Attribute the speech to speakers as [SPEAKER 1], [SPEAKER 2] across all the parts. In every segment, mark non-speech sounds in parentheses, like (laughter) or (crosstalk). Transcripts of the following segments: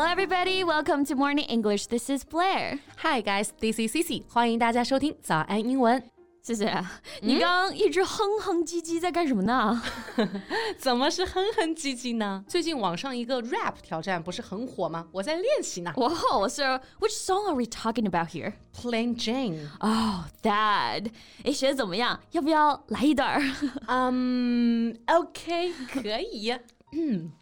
[SPEAKER 1] Hello, everybody. Welcome to Morning English. This is Blair.
[SPEAKER 2] Hi, guys. This is Cici. 欢迎大家收听早安英文。
[SPEAKER 1] 谢谢。你刚刚一直哼哼唧唧在干什么呢？
[SPEAKER 2] 怎么是哼哼唧唧呢？最近网上一个 (laughs) rap 挑战不是很火吗？我在练习呢。
[SPEAKER 1] Wow, so which song are we talking about here?
[SPEAKER 2] Plain Jane.
[SPEAKER 1] Oh, that. 哎，学的怎么样？要不要来一段？
[SPEAKER 2] 嗯，OK，可以。嗯。 (laughs)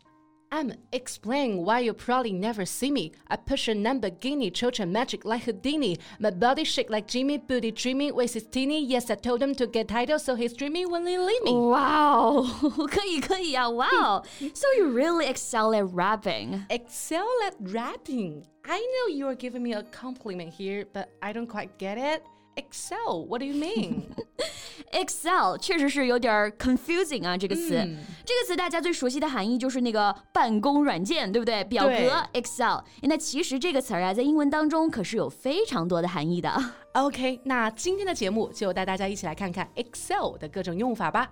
[SPEAKER 2] I'm explain why you probably never see me. I push a Lamborghini, chocha magic like Houdini. My body shake like Jimmy, booty dreaming, waist is teeny. Yes, I told him to get title, so he's dreaming when they leave me.
[SPEAKER 1] Wow, (laughs) 可以可以啊 Wow, so you really excel at rapping.
[SPEAKER 2] Excel at rapping. I know you are giving me a compliment here, but I don't quite get it. Excel, what do you mean? (laughs)
[SPEAKER 1] Excel 确实是有点 confusing 啊，这个词，
[SPEAKER 2] 嗯、
[SPEAKER 1] 这个词大家最熟悉的含义就是那个办公软件，对不对？表格 Excel。那其实这个词儿啊，在英文当中可是有非常多的含义的。
[SPEAKER 2] OK，那今天的节目就带大家一起来看看 Excel 的各种用法吧。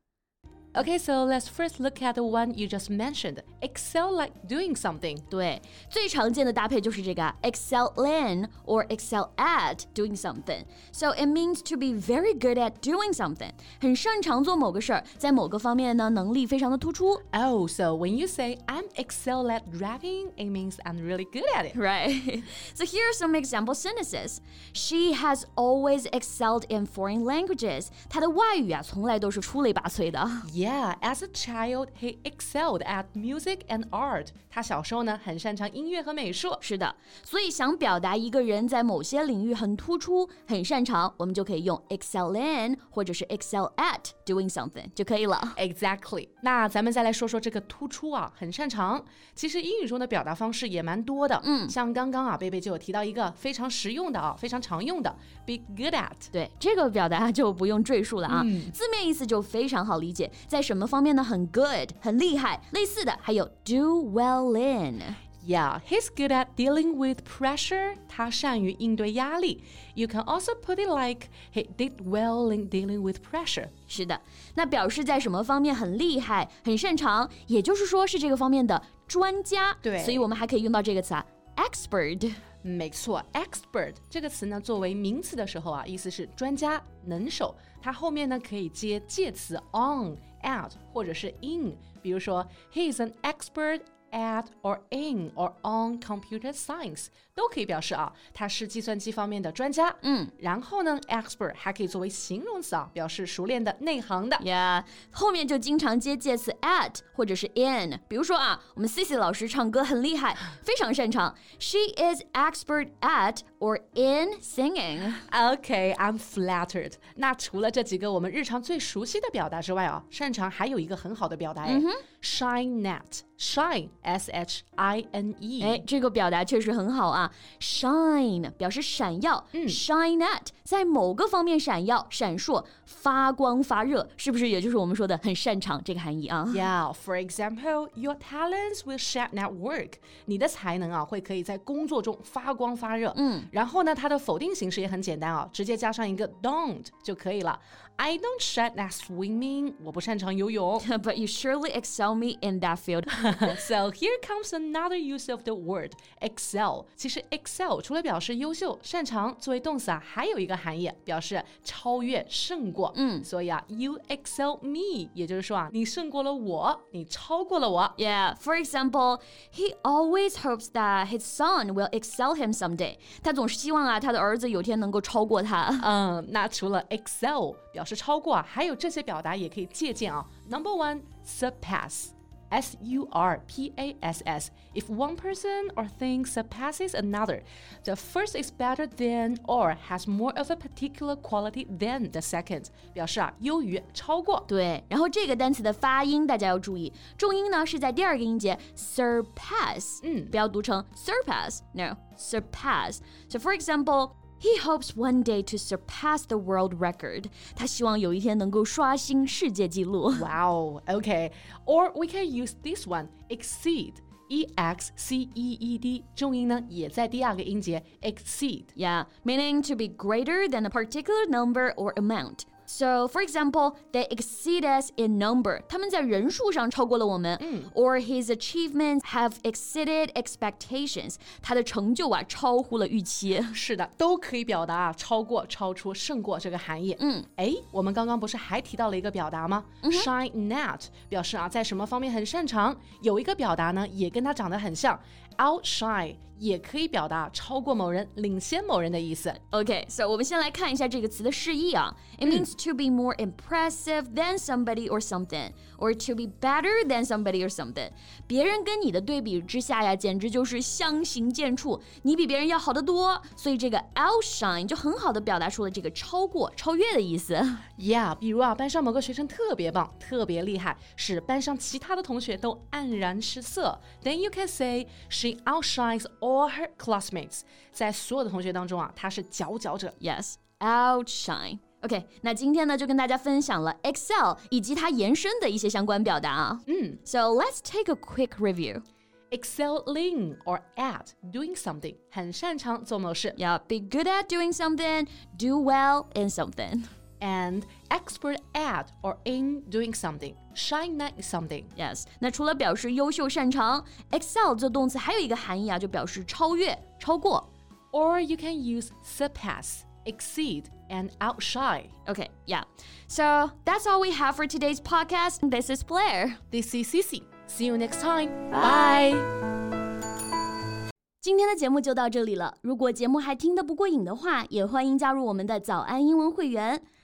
[SPEAKER 2] Okay, so let's first look at the one you just mentioned. Excel like doing something.
[SPEAKER 1] 对，最常见的搭配就是这个 excel in or excel at doing something. So it means to be very good at doing something. 很擅长做某个事儿，在某个方面呢能力非常的突出。
[SPEAKER 2] Oh, so when you say I'm excel at rapping, it means I'm really good at it.
[SPEAKER 1] Right. (laughs) so here are some example sentences. She has always excelled in foreign languages. 她的外语啊从来都是出类拔萃的。
[SPEAKER 2] Yeah, As a child, he excelled at music and art. 他小时候呢很擅长音乐和美术。
[SPEAKER 1] 是的，所以想表达一个人在某些领域很突出、很擅长，我们就可以用 excel in 或者是 excel at doing something 就可以了。
[SPEAKER 2] Exactly。那咱们再来说说这个突出啊，很擅长。其实英语中的表达方式也蛮多的。嗯，像刚刚啊，贝贝就有提到一个非常实用的啊，非常常用的，be good at。
[SPEAKER 1] 对这个表达就不用赘述了啊，字面意思就非常好理解，在什么方面呢？很 good，很厉害。类似的还有 do well in。
[SPEAKER 2] Yeah, he's good at dealing with pressure. 他善于应对压力。You can also put it like he did well in dealing with pressure.
[SPEAKER 1] 是的，那表示在什么方面很厉害、很擅长，也就是说是这个方面的专家。
[SPEAKER 2] 对
[SPEAKER 1] 所以我们还可以用到这个词啊，expert。
[SPEAKER 2] 没错，expert 这个词呢，作为名词的时候啊，意思是专家、能手。它后面呢可以接介词 on、 at 或者是 in。比如说，He is an expert at or in or on computer science 都可以表示啊，他是计算机方面的专家。嗯，然后呢，expert 还可以作为形容词啊，表示熟练的、内行的。
[SPEAKER 1] Yeah，后面就经常接介词 at 或者是 in。比如说啊，我们 Cici 老师唱歌很厉害，(laughs) 非常擅长。She is expert at or in singing。
[SPEAKER 2] Okay, I'm flattered. 那除了这几个我们日常最熟悉的表达之外啊，擅长还有一个很好的表达哎、shine at shine s h i n e。
[SPEAKER 1] 哎，这个表达确实很好啊，shine 表示闪耀、s h i n e at 在某个方面闪耀、闪烁、发光发热，是不是也就是我们说的很擅长这个含义啊？
[SPEAKER 2] Yeah, for example, your talents will shine at work. 你的才能啊，会可以在工作中发光发热。嗯，然后呢，它的否定形式也很简单啊，直接加上一个 don't 就可以了。I don't shine at swimming. 我不擅长游泳。
[SPEAKER 1] But you (laughs) surely excel me in that field. (laughs)
[SPEAKER 2] So here comes another use of the word excel. 其 实 excel 除了表示优秀、擅长作为动词啊，还有一个含义，表示超越、胜过。嗯，所以啊，you excel me，也就是说啊，你胜过了我，你超过了我。
[SPEAKER 1] Yeah, for example, he always hopes that his son will excel him someday. 他总是希望啊，他的儿子有天能够超过他。
[SPEAKER 2] 嗯，那除了 excel 表示超过啊，还有这些表达也可以借鉴啊。Number one, surpass. S U R P A S S. If one person or thing surpasses another, the first is better than or has more of a particular quality than the second. 表示啊优于、超过。
[SPEAKER 1] 对，然后这个单词的发音大家要注意，重音呢是在第二个音节 surpass，
[SPEAKER 2] 嗯
[SPEAKER 1] 不要读成 surpass，no surpass。So for example. He hopes one day to surpass the world record. 他希望有一天能够刷新世界纪录。
[SPEAKER 2] Wow. Okay. Or we can use this one, exceed. E X C E E D，重音呢也在第二个音节 exceed。
[SPEAKER 1] Yeah, meaning to be greater than a particular number or amount. So, for example, they exceed us in number. 他们在人数上超过了我们。Or his achievements have exceeded expectations. 他的成就啊超乎了预期。
[SPEAKER 2] 是的，都可以表达啊超过、超出、胜过这个含义。嗯，哎，我们刚刚不是还提到了一个表达吗、s h i n e not 表示啊在什么方面很擅长。有一个表达呢也跟它长得很像，outshine 也可以表达超过某人、领先某人的意思。
[SPEAKER 1] Okay, so 我们先来看一下这个词的释义啊。It means to be more impressive than somebody or something, or to be better than somebody or something. 别人跟你的对比之下呀，简直就是相形见绌，你比别人要好得多。所以这个 outshine 就很好的表达出了这个超过、超越的意思。
[SPEAKER 2] Yeah，比如啊，班上某个学生特别棒、特别厉害，使班上其他的同学都黯然失色。Then you can say she outshines all her classmates。在所有的同学当中啊，她是佼佼者。
[SPEAKER 1] Yes, outshine. OK，那今天呢就跟大家分享了 Excel 以及它延伸的一些相关表达啊。嗯，So let's take a quick review.
[SPEAKER 2] Excel in or at doing something，很擅长做某事
[SPEAKER 1] Yeah, be good at doing something, do well in something.
[SPEAKER 2] ，and expert at or in doing something，shine at something。
[SPEAKER 1] Yes，那除了表示优秀擅长，excel 这动词还有一个含义啊，就表示超越、超过。
[SPEAKER 2] Or you can use surpass, exceed, and outshine.
[SPEAKER 1] Okay, yeah. So that's all we have for today's podcast. This is Blair.
[SPEAKER 2] This is Cici. See you next time. Bye.
[SPEAKER 1] 今天的节目就到这里了。如果节目还听得不过瘾的话，也欢迎加入我们的早安英文会员。